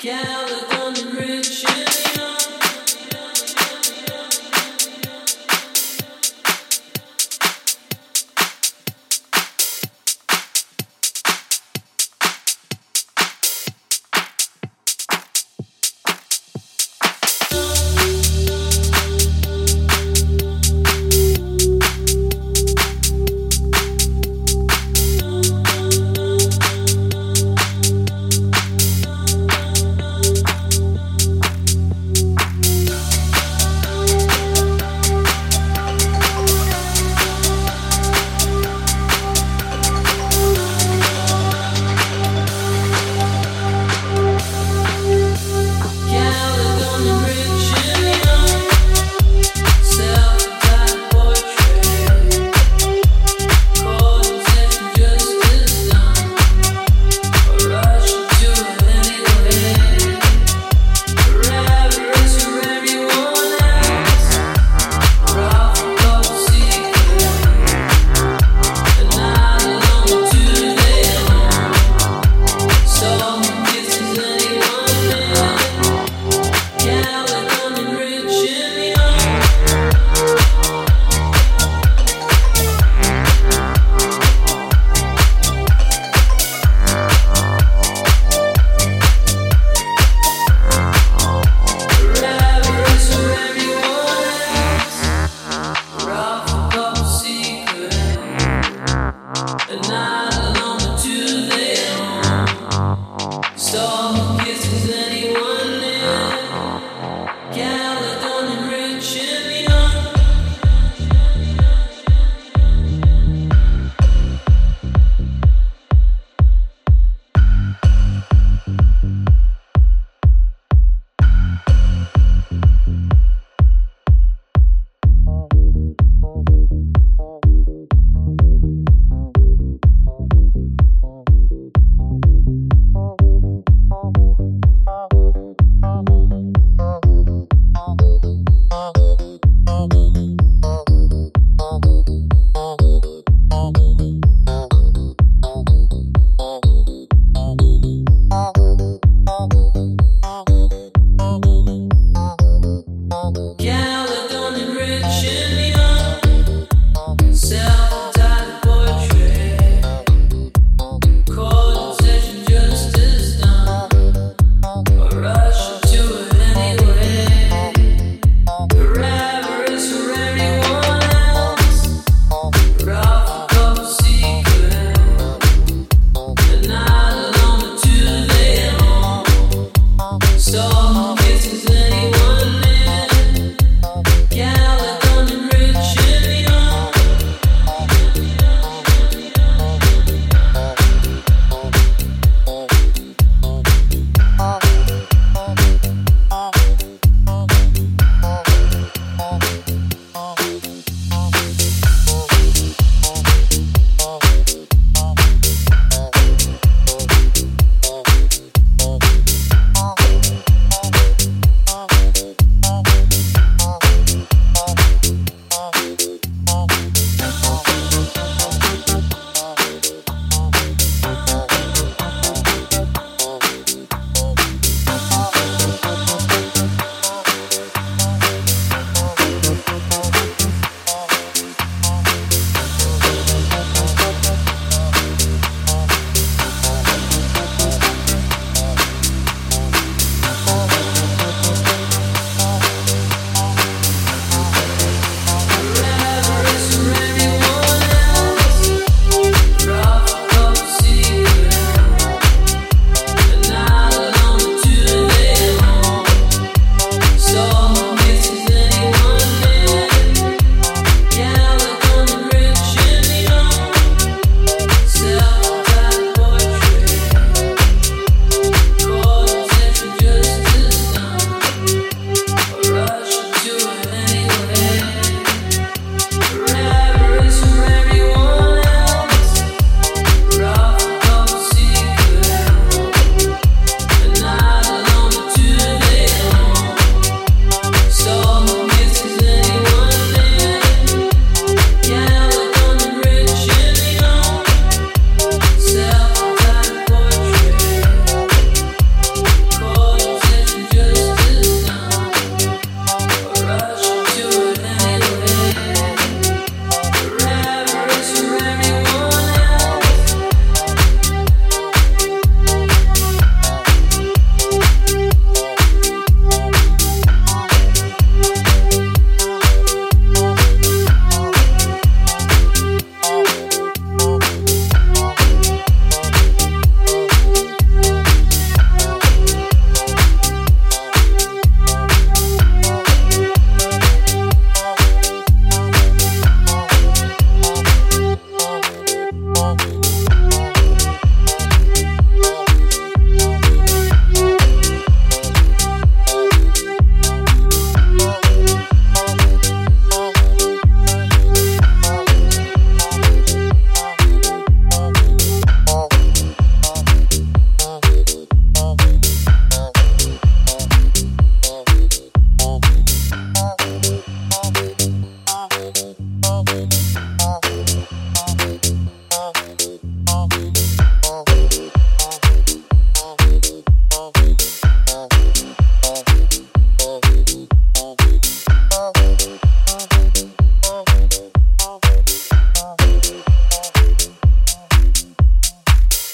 California. Storm kisses anyone